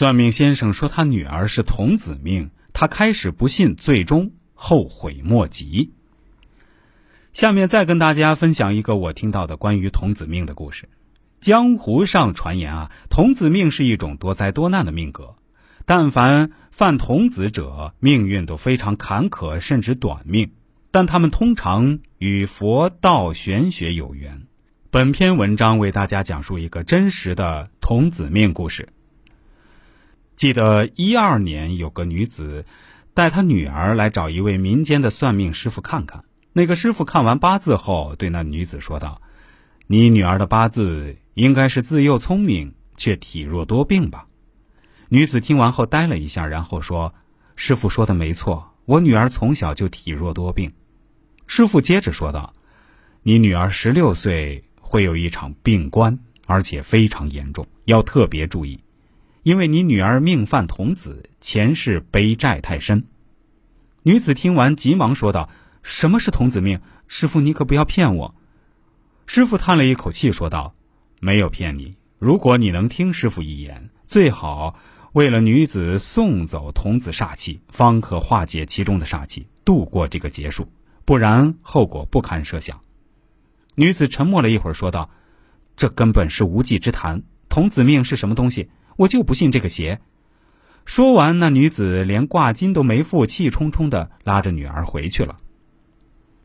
算命先生说他女儿是童子命，他开始不信，最终后悔莫及。下面再跟大家分享一个我听到的关于童子命的故事。江湖上传言啊，童子命是一种多灾多难的命格，但凡犯童子者，命运都非常坎坷，甚至短命。但他们通常与佛道玄学有缘。本篇文章为大家讲述一个真实的童子命故事。记得一二年，有个女子带她女儿来找一位民间的算命师傅看看。那个师傅看完八字后，对那女子说道：“你女儿的八字应该是自幼聪明，却体弱多病吧？”女子听完后呆了一下，然后说：“师傅说的没错，我女儿从小就体弱多病。”师傅接着说道：“你女儿十六岁会有一场病关，而且非常严重，要特别注意，因为你女儿命犯童子，前世背债太深。”女子听完，急忙说道。什么是童子命？师傅，你可不要骗我。师傅叹了一口气，说道：“没有骗你。如果你能听师傅一言，最好为了女子送走童子煞气，方可化解其中的煞气，度过这个劫数。不然，后果不堪设想。”女子沉默了一会儿，说道：“这根本是无稽之谈。童子命是什么东西？我就不信这个邪。”说完，那女子连挂金都没付，气冲冲的拉着女儿回去了。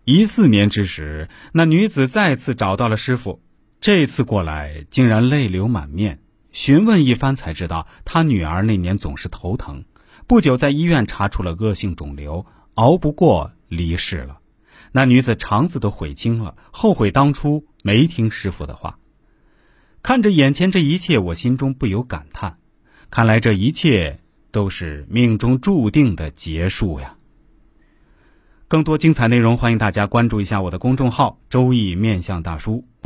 一四年之时，那女子再次找到了师傅，这次过来竟然泪流满面。询问一番才知道，她女儿那年总是头疼，不久在医院查出了恶性肿瘤，熬不过离世了。那女子肠子都悔青了，后悔当初没听师傅的话。看着眼前这一切，我心中不由感叹：看来这一切都是命中注定的结束呀。更多精彩内容，欢迎大家关注一下我的公众号“周易面相大叔”。